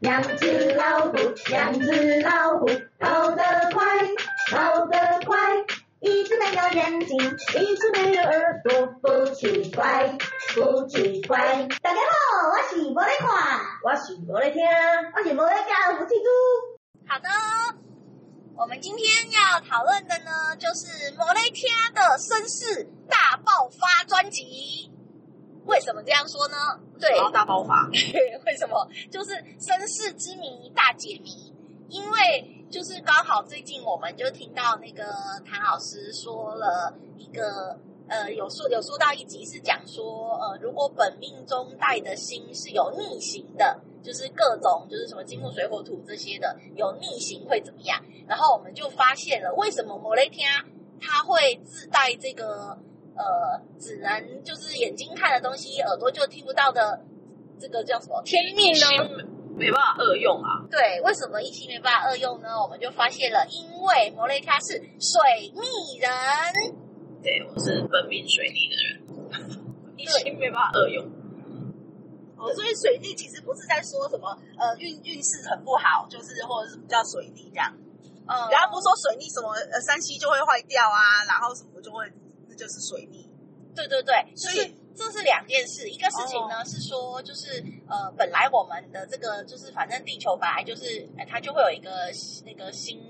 两只老虎，两只老虎，跑得快，跑得快。一只没有眼睛，一只没有耳朵，不奇怪，不奇怪。大家好，我是无咧看，我是无咧听，我是无咧教福气猪。好的，我们今天要讨论的呢，就是无咧听的绅士大爆发专辑。为什么这样说呢？对，大爆发。为什么？就是身世之谜大解谜。因为就是刚好最近我们就听到那个谭老师说了一个呃，有说有说到一集是讲说呃，如果本命中带的星是有逆行的，就是各种就是什么金木水火土这些的有逆行会怎么样？然后我们就发现了为什么无咧听它会自带这个。呃，只能就是眼睛看的东西，耳朵就听不到的，这个叫什么天命呢？没办法二用啊。对，为什么一心没办法二用呢？我们就发现了，因为摩雷卡是水逆人。对，我是本命水逆的人，一心没办法二用。哦，所以水逆其实不是在说什么呃运运势很不好，就是或者是叫水逆这样。嗯，然后不是说水逆什么呃三西就会坏掉啊，然后什么就会。就是水逆，对对对，所以这是两件事。一个事情呢、哦、是说，就是呃，本来我们的这个就是，反正地球本来就是，它就会有一个那个星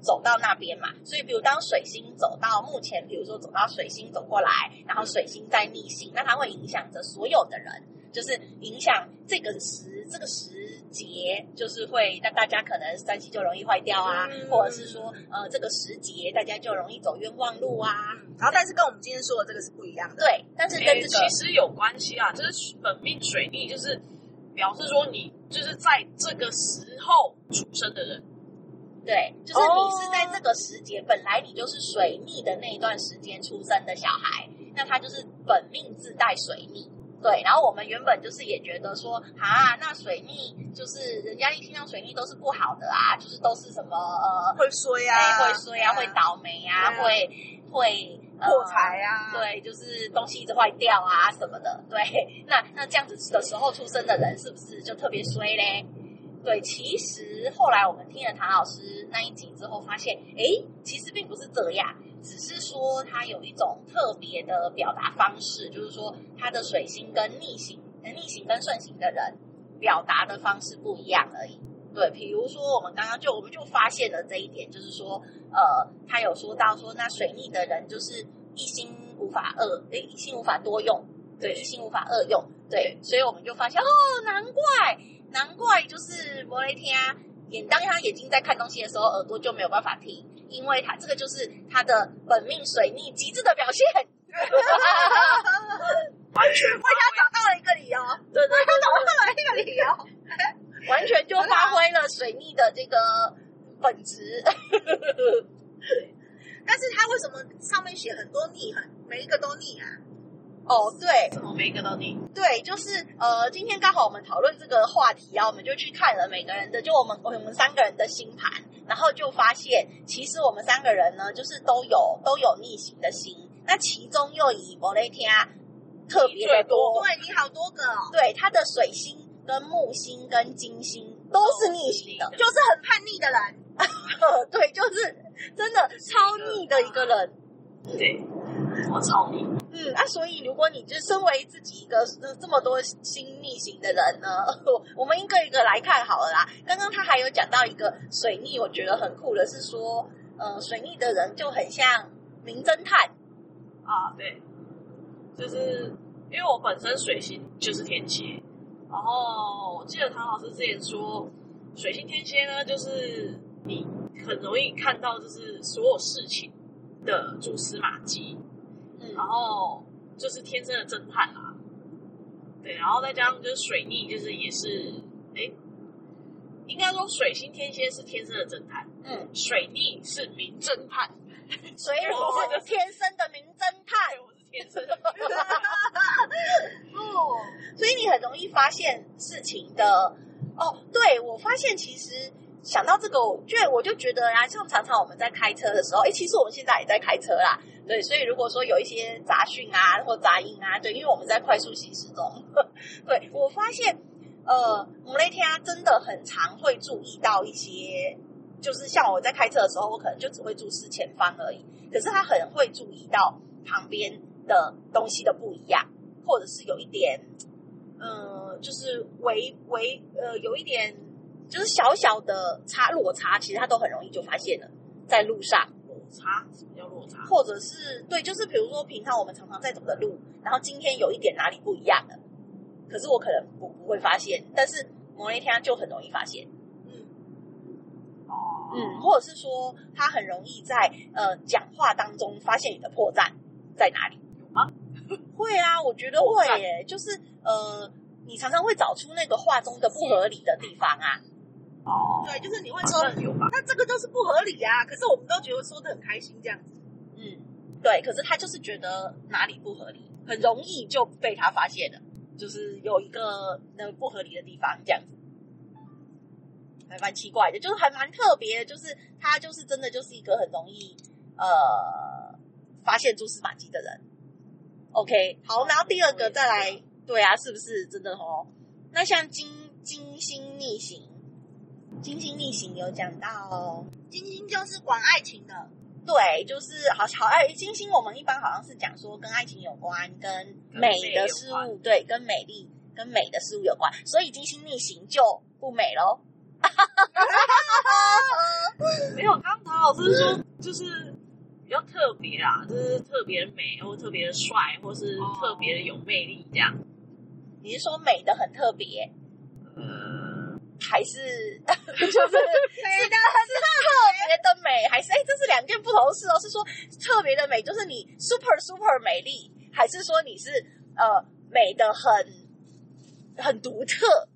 走到那边嘛。所以，比如当水星走到目前，比如说走到水星走过来，然后水星在逆行，那它会影响着所有的人，就是影响这个时这个时。节就是会，那大家可能三西就容易坏掉啊，嗯、或者是说，呃，这个时节大家就容易走冤枉路啊。然后，但是跟我们今天说的这个是不一样的。对，但是跟这个、其实有关系啊，就是本命水逆，就是表示说你就是在这个时候出生的人。对，就是你是在这个时节，哦、本来你就是水逆的那一段时间出生的小孩，那他就是本命自带水逆。对，然后我们原本就是也觉得说，啊，那水逆就是人家一听到水逆都是不好的啊，就是都是什么呃会衰啊，会衰啊，会倒霉啊，会会破财啊，对，就是东西一直坏掉啊什么的。对，那那这样子的时候出生的人是不是就特别衰嘞？对，其实后来我们听了唐老师那一集之后，发现，哎，其实并不是这样。只是说他有一种特别的表达方式，就是说他的水星跟逆行、逆行跟顺行的人表达的方式不一样而已。对，比如说我们刚刚就我们就发现了这一点，就是说，呃，他有说到说，那水逆的人就是一心无法二，诶，一心无法多用，对，一心无法二用，对，所以我们就发现哦，难怪，难怪就是无咧听。眼当他眼睛在看东西的时候，耳朵就没有办法听，因为他这个就是他的本命水逆极致的表现，完全为他找到了一个理由，对对，找到了一个理由，完全就发挥了水逆的这个本质。但是他为什么上面写很多逆，很每一个都逆啊？哦，对，怎么每一个都逆？对，就是呃，今天刚好我们讨论这个话题啊，我们就去看了每个人的，就我们我们三个人的星盘，然后就发现，其实我们三个人呢，就是都有都有逆行的星，那其中又以无咧听特别的多，对，你好多个哦，对，他的水星跟木星跟金星都是逆行的，就是很叛逆的人，对，就是真的超逆的一个人，对。我操你！嗯啊，所以如果你就身为自己一个这么多星逆行的人呢，我们一个一个来看好了啦。刚刚他还有讲到一个水逆，我觉得很酷的是说，呃，水逆的人就很像名侦探啊，对，就是因为我本身水星就是天蝎，然后我记得唐老师之前说，水星天蝎呢，就是你很容易看到就是所有事情的蛛丝马迹。然后就是天生的侦探啦，对，然后再加上就是水逆，就是也是，哎，应该说水星天蝎是天生的侦探，嗯，水逆是名侦探，所以我是天生的名侦探，我是天生的，哦，所以你很容易发现事情的，哦，对，我发现其实想到这个，我就我就觉得啊，像常常我们在开车的时候，哎，其实我们现在也在开车啦。对，所以如果说有一些杂讯啊或杂音啊，对，因为我们在快速行驶中，对，我发现呃，我那天真的很常会注意到一些，就是像我在开车的时候，我可能就只会注视前方而已。可是他很会注意到旁边的东西的不一样，或者是有一点，嗯、就是微微呃，有一点就是小小的差落差，其实他都很容易就发现了，在路上。落差什么叫落差？或者是对，就是比如说平常我们常常在走的路，然后今天有一点哪里不一样了，可是我可能不不会发现，但是某一天就很容易发现。嗯，哦，嗯，或者是说他很容易在呃讲话当中发现你的破绽在哪里？有吗？会啊，我觉得会耶，就是呃，你常常会找出那个话中的不合理的地方啊。哦，对，就是你会说，那这个就是不合理啊。可是我们都觉得说的很开心这样子。嗯，对，可是他就是觉得哪里不合理，很容易就被他发现了，就是有一个那个不合理的地方这样子，还蛮奇怪的，就是还蛮特别的，就是他就是真的就是一个很容易呃发现蛛丝马迹的人。OK，好，然后第二个再来，对啊，是不是真的哦？那像金金星逆行。金星逆行有讲到哦，金星就是管爱情的，对，就是好好爱金星。我们一般好像是讲说跟爱情有关，跟美的事物，对，跟美丽、跟美的事物有关，所以金星逆行就不美喽。没有，刚唐老师说就是比较特别啊，就是特别美，或特别的帅，或是特别的有魅力这样。你是说美的很特别？嗯。还是 就是美的很特别的美，还是哎，这是两件不同的事哦。是说特别的美，就是你 super super 美丽，还是说你是呃美的很很独特？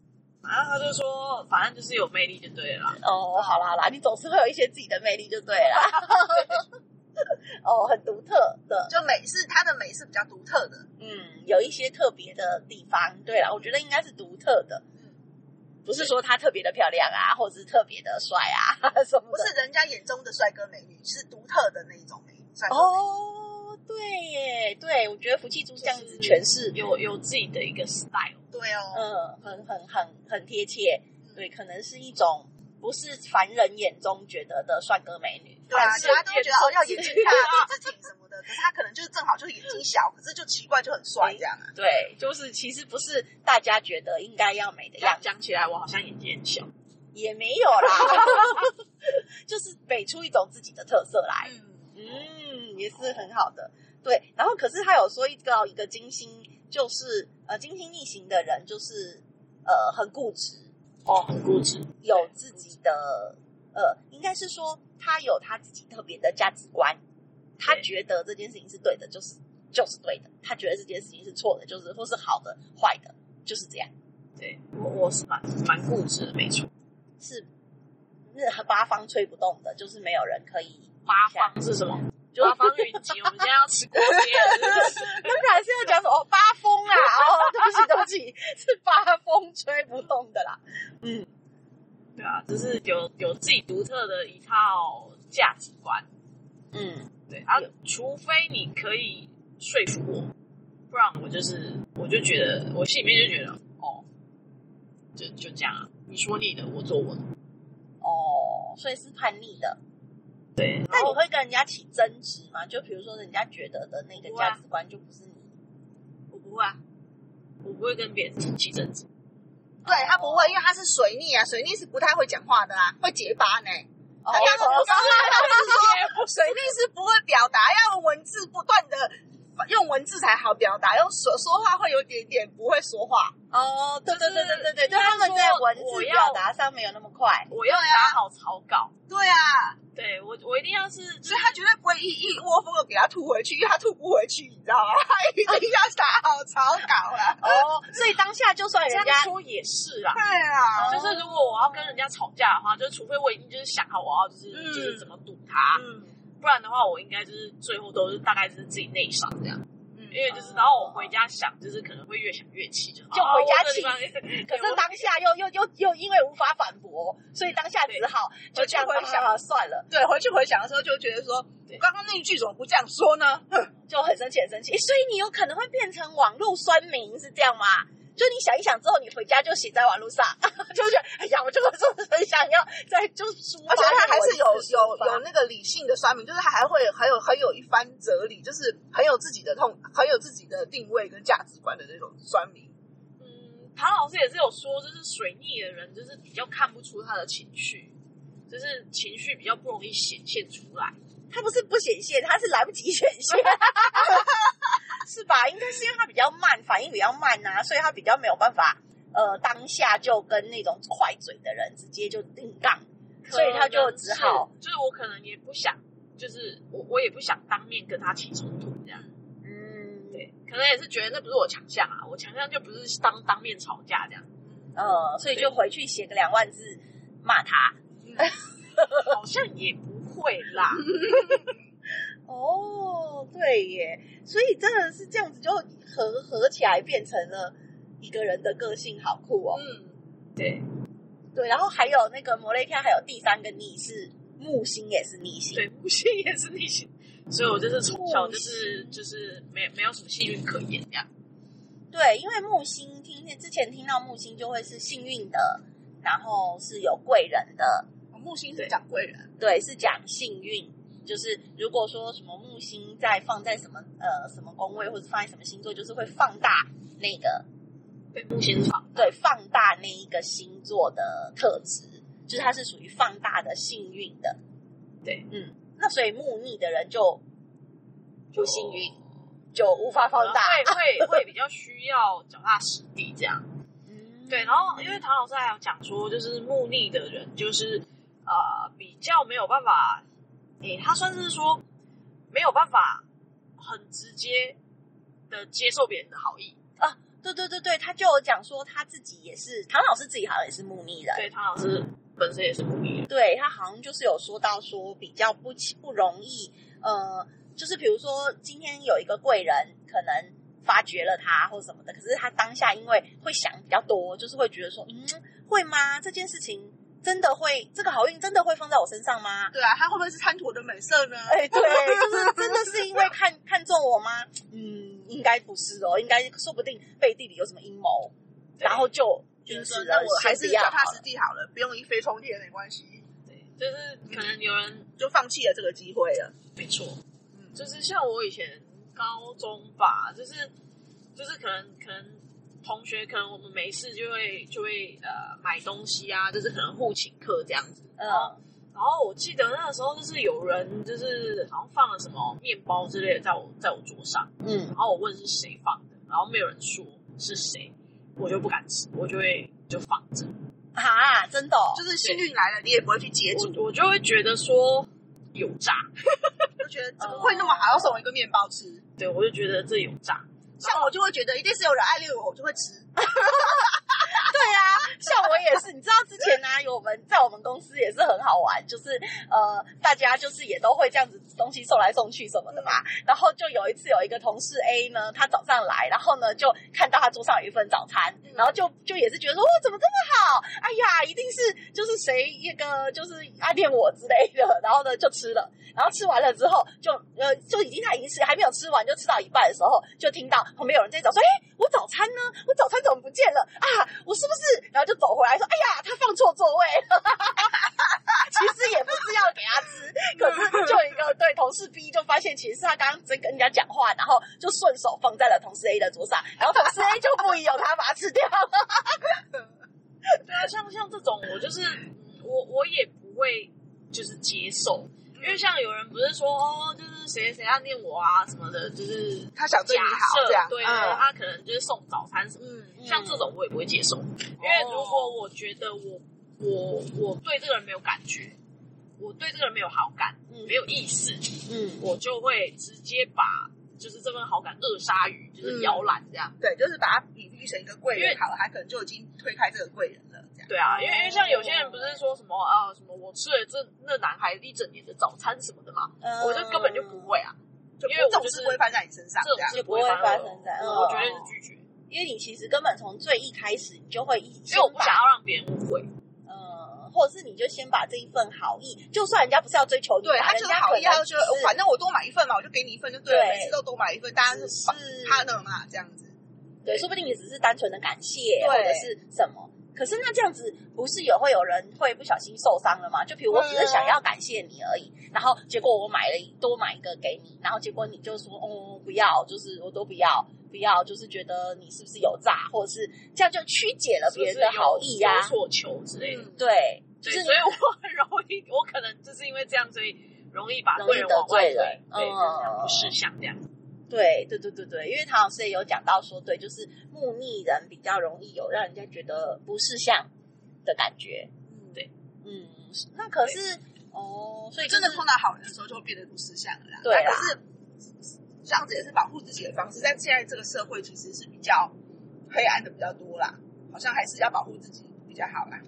然后他就说，反正就是有魅力就对了。哦，好啦好啦，你总是会有一些自己的魅力就对了。哦，很独特的，就美是它的美是比较独特的。嗯，有一些特别的地方。对了，我觉得应该是独特的。不是说他特别的漂亮啊，或者是特别的帅啊，什么？不是人家眼中的帅哥美女，是独特的那一种美女。帅哥美女。哦，对耶，对，我觉得福气猪这样子诠释有有自己的一个 style。对哦，嗯，很很很很贴切。对，可能是一种不是凡人眼中觉得的帅哥美女。对啊，大家都觉得哦，要眼睛大、鼻子挺什么的，可是他可能就是正好就是眼睛小，可是就奇怪就很帅这样啊。对，就是其实不是大家觉得应该要美的样子。讲起来，我好像眼睛很小，也没有啦，就是美出一种自己的特色来。嗯，嗯，也是很好的。对，然后可是他有说一个一个金星，就是呃金星逆行的人，就是呃很固执哦，很固执，有自己的呃，应该是说。他有他自己特别的价值观，他觉得这件事情是对的，就是就是对的；他觉得这件事情是错的，就是或是好的、坏的，就是这样。对，我我是蛮蛮固执的，没错，是那八方吹不动的，就是没有人可以。八方是什么？就八方云集。我们今天要吃锅贴，刚才是要讲什么？哦，八风啊！哦，对不起，对不起，是八风吹不动的啦。嗯。对啊，就是有有自己独特的一套价值观，嗯，对啊，除非你可以说服我，不然我就是我就觉得我心里面就觉得哦，就就这样啊，你说你的，我做我的，哦，所以是叛逆的，对。那你会跟人家起争执吗？就比如说人家觉得的那个价值观就不是你，我不会啊，我不会跟别人起争执。对他不会，因为他是水逆啊，水逆是不太会讲话的啊，会结巴呢。哦，他 是说水逆是不会表达，要用文字不断的用文字才好表达，用说说话会有点点不会说话。哦，对对对对对对，就他们在文字表达上没有那么快。我要打好草稿。对啊。对我，我一定要是，所以他绝对不会一一窝蜂的给他吐回去，因为他吐不回去，你知道吗？他一定要打好草稿所以当下就算人家说也是啊，对啊，就是如果我要跟人家吵架的话，就是除非我已经就是想好我要就是、嗯、就是怎么堵他，嗯，不然的话我应该就是最后都是大概就是自己内伤这样。因为就是，然后我回家想，就是可能会越想越气，就就回家气。可是当下又又又又因为无法反驳，所以当下只好就这样回想了，算了。对，回去回想的时候就觉得说，刚刚那一句怎么不这样说呢？就很生气，很生气。所以你有可能会变成网络酸民，是这样吗？就你想一想之后，你回家就写在网络上，就觉得哎呀，我这个是不是很想要在就抒发，而且他还是有有有那个理性的酸民，就是他还会很有很有一番哲理，就是很有自己的痛，很有自己的定位跟价值观的那种酸民。嗯，唐老师也是有说，就是水逆的人就是比较看不出他的情绪，就是情绪比较不容易显现出来。他不是不显现，他是来不及显现。是吧？应该是因为他比较慢，反应比较慢呐、啊，所以他比较没有办法，呃，当下就跟那种快嘴的人直接就硬杠，所以他就只好，就是我可能也不想，就是我我也不想当面跟他起冲突这样。嗯，对，可能也是觉得那不是我强项啊，我强项就不是当当面吵架这样。呃，所以就回去写个两万字骂他，好像也不会啦。哦，对耶，所以真的是这样子，就合合起来变成了一个人的个性，好酷哦。嗯，对，对，然后还有那个摩雷卡，还有第三个逆是木星，也是逆星，对，木星也是逆星，所以我就是从小就是就是没没有什么幸运可言这样。对，因为木星听见之前听到木星就会是幸运的，然后是有贵人的。哦，木星是讲贵人，对，是讲幸运。就是如果说什么木星在放在什么呃什么宫位，或者放在什么星座，就是会放大那个对木星放对放大那一个星座的特质，就是它是属于放大的幸运的。对，嗯，那所以木逆的人就就幸运，就，就无法放大，会会会比较需要脚踏实地这样。嗯，对，然后因为唐老师还有讲说，就是木逆的人就是呃比较没有办法。诶，他算是说没有办法很直接的接受别人的好意啊。对对对对，他就有讲说他自己也是，唐老师自己好像也是木逆人。对，唐老师本身也是木逆人。对，他好像就是有说到说比较不不容易，呃，就是比如说今天有一个贵人可能发掘了他或什么的，可是他当下因为会想比较多，就是会觉得说，嗯，会吗？这件事情。真的会这个好运真的会放在我身上吗？对啊，他会不会是贪图我的美色呢？哎，对，就是 真的是因为看看中我吗？嗯，应该不是哦，应该说不定背地里有什么阴谋，然后就因此那我还是脚踏实地好了，不用一飞冲天没关系。对，就是可能有人就放弃了这个机会了。没错，嗯，就是像我以前高中吧，就是就是可能可能。同学可能我们没事就会就会呃买东西啊，就是可能互请客这样子。嗯，然后我记得那个时候就是有人就是好像放了什么面包之类的在我在我桌上，嗯，然后我问是谁放的，然后没有人说是谁，我就不敢吃，我就会就放着。啊，真的，哦，就是幸运来了，你也不会去接住，我，我就会觉得说有诈，就觉得怎么会那么好，要送我一个面包吃？对，我就觉得这有诈。像我就会觉得一定是有人暗恋我，我就会吃。对呀、啊，像我也是，你知道之前呢、啊，有我们在我们公司也是很好玩，就是呃，大家就是也都会这样子东西送来送去什么的嘛。然后就有一次有一个同事 A 呢，他早上来，然后呢就看到他桌上有一份早餐，然后就就也是觉得说，哇，怎么这么好？哎呀，一定是就是谁一个就是暗恋我之类的。然后呢就吃了，然后吃完了之后就呃就已经他已经吃还没有吃完，就吃到一半的时候，就听到旁边有人在找说，哎，我早餐呢？我早餐怎么不见了啊？我是是不是？然后就走回来说：“哎呀，他放错座位。”其实也不是要给他吃，可是就一个对同事 B 就发现，其实是他刚刚在跟人家讲话，然后就顺手放在了同事 A 的桌上，然后同事 A 就不疑有他把它吃掉了。对啊，像像这种，我就是我我也不会就是接受。因为像有人不是说哦，就是谁谁暗恋我啊什么的，就是他想对你好这样，对，嗯、他可能就是送早餐什么，嗯、像这种我也不会接受。嗯、因为如果我觉得我我我对这个人没有感觉，我对这个人没有好感，嗯、没有意思，嗯，我就会直接把就是这份好感扼杀于就是摇篮这样，嗯，对，就是把它比喻成一个贵人好了，他可能就已经推开这个贵人了。对啊，因为因为像有些人不是说什么啊什么我吃了这那男孩一整年的早餐什么的嘛，嗯、我就根本就不会啊，就因为这种事不会发生在你身上，这种事不会发生在，我绝对是拒绝，因为你其实根本从最一开始你就会，因为我不想要让别人误会，嗯，或者是你就先把这一份好意，就算人家不是要追求你，对他就是好意，他就觉得反正我多买一份嘛，我就给你一份就对了，每次都多买一份，大家是 partner 嘛，这样子。对，说不定你只是单纯的感谢或者是什么。可是那这样子不是也会有人会不小心受伤了吗？就比如我只是想要感谢你而已，然后结果我买了多买一个给你，然后结果你就说哦不要，就是我都不要不要，就是觉得你是不是有诈，或者是这样就曲解了别人的好意呀、有所求之类的。嗯对，就，是所以我很容易，我可能就是因为这样，所以容易把贵人往外推，得罪人对，嗯就是这样不识相这样。对对对对对，因为唐老师也有讲到说，对，就是木逆人比较容易有让人家觉得不识相的感觉。嗯对嗯，那可是哦，所以真的碰到好人的时候，就会变得不识相了啦。对啦可是这样子也是保护自己的方式，但现在这个社会其实是比较黑暗的比较多啦，好像还是要保护自己比较好啦。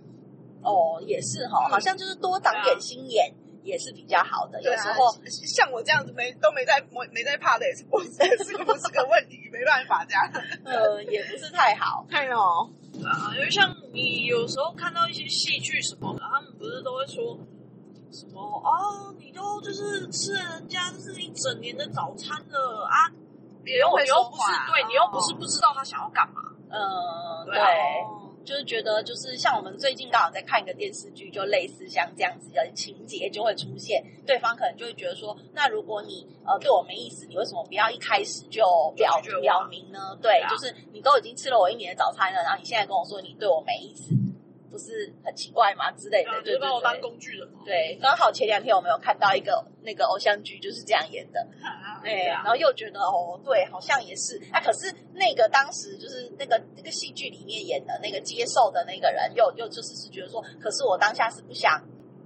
哦，也是哈、嗯好像就是多长点心眼也是比较好的。有时候，像我这样子没都没在没没在怕的，也是不 是是不是个问题，没办法这样。呃，也不是太好。太哦，啊，因为像你有时候看到一些戏剧什么的，他们不是都会说什么哦，你都就是吃了人家就是一整年的早餐了啊，别人会你又不是说话对你又不是不知道他想要干嘛，呃，对啊就是觉得就是像我们最近刚好在看一个电视剧，就类似像这样子的情节就会出现，对方可能就会觉得说，那如果你呃对我没意思，你为什么不要一开始就表表明呢？对，就是你都已经吃了我一年的早餐了，然后你现在跟我说你对我没意思，不是很奇怪吗？之类的，啊，就对对是把我当。工具人。对，刚好前两天我们有看到一个那个偶像剧，就是这样演的。对，对啊然后又觉得哦，对，好像也是。那、可是那个当时就是那个那个戏剧里面演的那个接受的那个人，又又就是是觉得说，可是我当下是不想，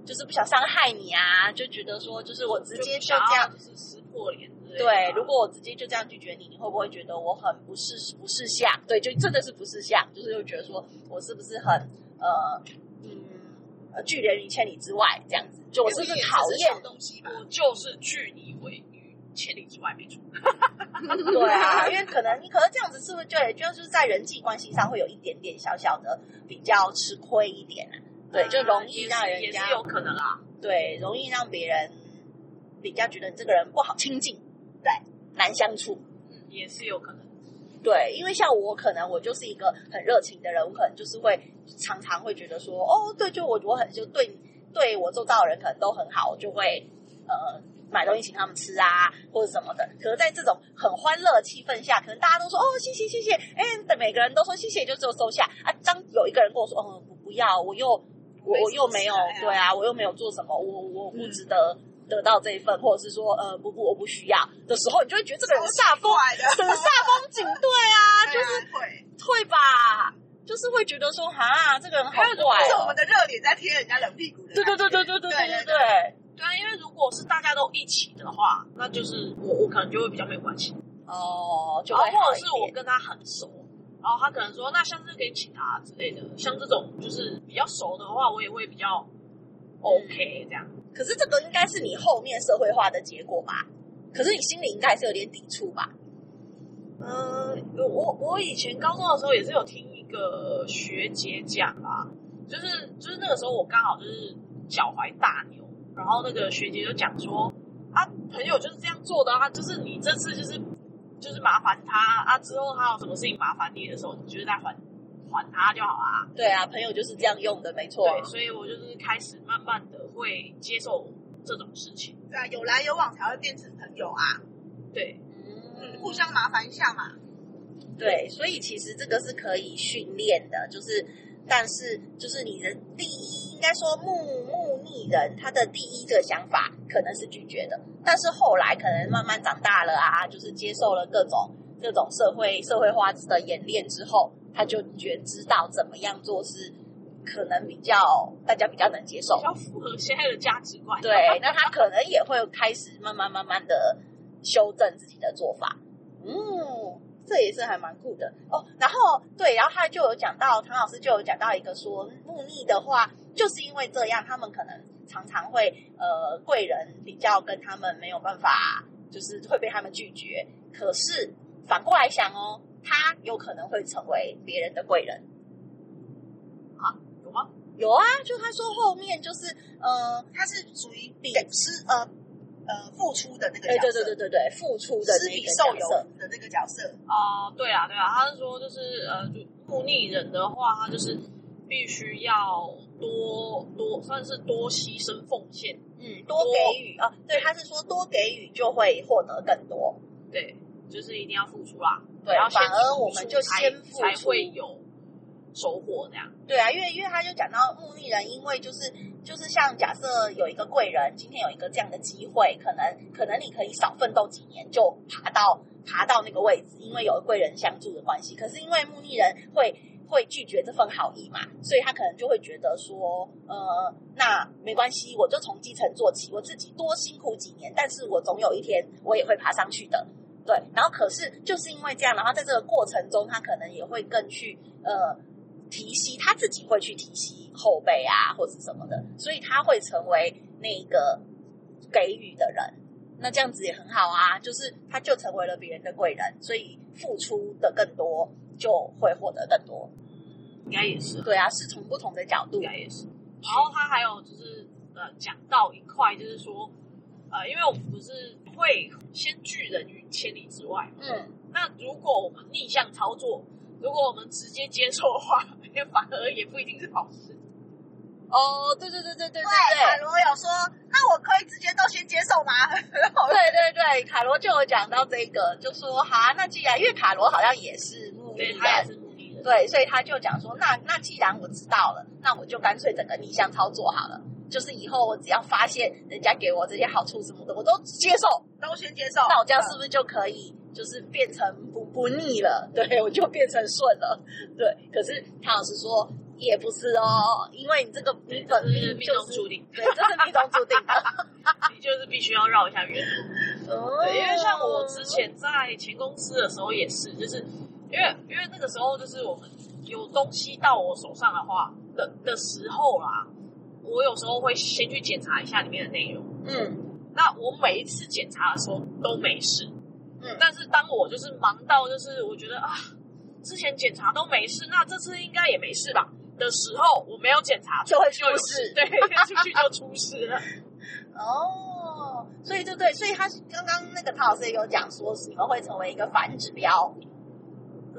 就是不想伤害你啊，就觉得说，就是我直接就这样。就是撕破脸。对，如果我直接就这样拒绝你，你会不会觉得我很不识不识相？对，就真的是不识相，就是又觉得说我是不是很呃嗯呃拒人于千里之外这样子？就我是不是讨厌东西吧？我就是拒你为于千里之外，没错。对啊，因为可能你可能这样子是不是就也就是在人际关系上会有一点点小小的比较吃亏一点啊？对，就容易让人家也是有可能啦。对，容易让别人比较觉得你这个人不好亲近，对，难相处。嗯，也是有可能。对，因为像我可能我就是一个很热情的人，我可能就是会常常会觉得说，哦，对，就我我很就对对我周遭的人可能都很好，我就会呃买东西请他们吃啊或者什么的。可是在这种很欢乐的气氛下，可能大家都说哦谢谢谢谢，哎，等每个人都说谢谢，就只有收下啊。当有一个人跟我说，哦不不要，我又我我又没有对啊，我又没有做什么，我我不值得。得到这一份，或者是说，呃，不不，我不需要的时候，你就会觉得这个人煞风，怪的，整个煞风景，对啊，就是会。会吧，就是会觉得说，哈，这个人好怪哦是我们。的热脸在贴人家冷屁股的。对对对对对对对对对，对啊，因为如果是大家都一起的话，那就是我我可能就会比较没有关系。哦，就或者是我。跟他很熟，然后他可能说，那下次可以请他之类的。像这种就是比较熟的话，我也会比较 OK 这样。可是这个应该是你后面社会化的结果吧？可是你心里应该还是有点抵触吧？嗯，我我以前高中的时候也是有听一个学姐讲啦，就是就是那个时候我刚好就是脚踝大扭，然后那个学姐就讲说啊，朋友就是这样做的啊，就是你这次就是就是麻烦他啊，之后他有什么事情麻烦你的时候，你就是在还还他就好啦。对啊，朋友就是这样用的，没错。对，所以我就是开始慢慢的会接受这种事情。对啊，有来有往才会变成朋友啊，对，嗯互相麻烦一下嘛。对，所以其实这个是可以训练的，就是，但是就是你的第一，应该说木木逆人，他的第一个想法可能是拒绝的，但是后来可能慢慢长大了啊，就是接受了各种各种社会社会化的演练之后，他就觉知道怎么样做是可能比较大家比较能接受比，较符合现在的价值观。对，那他可能也会开始慢慢慢慢的修正自己的做法。嗯，这也是还蛮酷的哦。然后对，然后他就有讲到，唐老师就有讲到一个说，木逆的话，就是因为这样，他们可能常常会呃贵人比较跟他们没有办法，就是会被他们拒绝。可是反过来想哦，他有可能会成为别人的贵人。有吗？有啊，就他说后面就是呃。他是属于比是呃呃付出的那个角色，对对对对对，付出的施那个比受有角色，的那个角色。啊、对啊，对啊，他是说就是呃，就木逆人的话，他就是必须要多多算是多牺牲奉献，嗯，多给予啊，对，他是说多给予就会获得更多，对，就是一定要付出啦，对然后反而我们就先付出才会有收获这样。对啊，因为因为他就讲到木逆人，因为就是就是像假设有一个贵人，今天有一个这样的机会，可能可能你可以少奋斗几年就爬到爬到那个位置，因为有贵人相助的关系。可是因为木逆人会会拒绝这份好意嘛，所以他可能就会觉得说，呃，那没关系，我就从基层做起，我自己多辛苦几年，但是我总有一天我也会爬上去的。对，然后可是就是因为这样，然后在这个过程中，他可能也会更去呃。提携他自己会去提携后辈啊，或者什么的，所以他会成为那个给予的人。那这样子也很好啊，就是他就成为了别人的贵人，所以付出的更多，就会获得更多。应该也是，对啊，是从不同的角度应该也是。然后他还有就是呃，讲到一块，就是说呃，因为我们不是会先拒人于千里之外嘛，嗯，那如果我们逆向操作，如果我们直接接受的话，反而也不一定是好事。哦，对对对对对对对，卡罗有说，那我可以直接都先接受吗？对对对，卡罗就有讲到这个，就说好啊，那既然因为卡罗好像也是木逆对，他也，是目的人，对，所以他就讲说，那那既然我知道了，那我就干脆整个逆向操作好了。就是以后我只要发现人家给我这些好处什么的，我都接受，都先接受。那我这样是不是就可以，就是变成不不腻了？对，我就变成顺了。对，可是唐老师说也不是哦，因为你这个你本命命就是中注定，对，这是命中注定的。你就是必须要绕一下远路。哦对，因为像我之前在前公司的时候也是，就是因为因为那个时候就是我们有东西到我手上的话的的时候啦，我有时候会先去检查一下里面的内容。嗯。那我每一次检查的时候都没事，嗯，但是当我就是忙到就是我觉得啊，之前检查都没事，那这次应该也没事吧的时候，我没有检查就会出有事。对，出去就出事了。哦，所以就对，所以他刚刚那个唐老师也有讲说，是你们会成为一个反指标，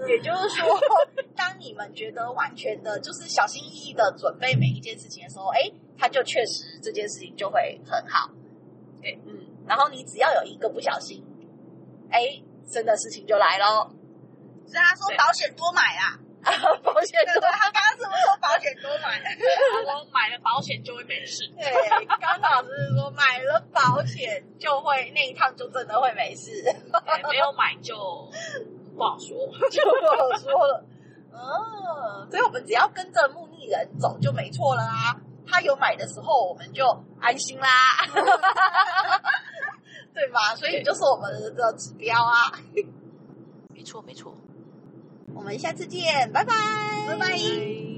也就是说，当你们觉得完全的就是小心翼翼的准备每一件事情的时候，哎，他就确实这件事情就会很好。对，嗯，然后你只要有一个不小心，哎，真的事情就来咯。所以他说保险多买啊，保险对对，他刚刚是不是说保险多买？我买了保险就会没事。对，刚刚老师是说买了保险就会那一趟就真的会没事，没有买就不好说。就不好说了。嗯，所以我们只要跟着木逆人走就没错了啊。他有买的时候，我们就安心啦，对吧？所以就是我们的指标啊。没错，没错。我们下次见，拜拜，拜拜。拜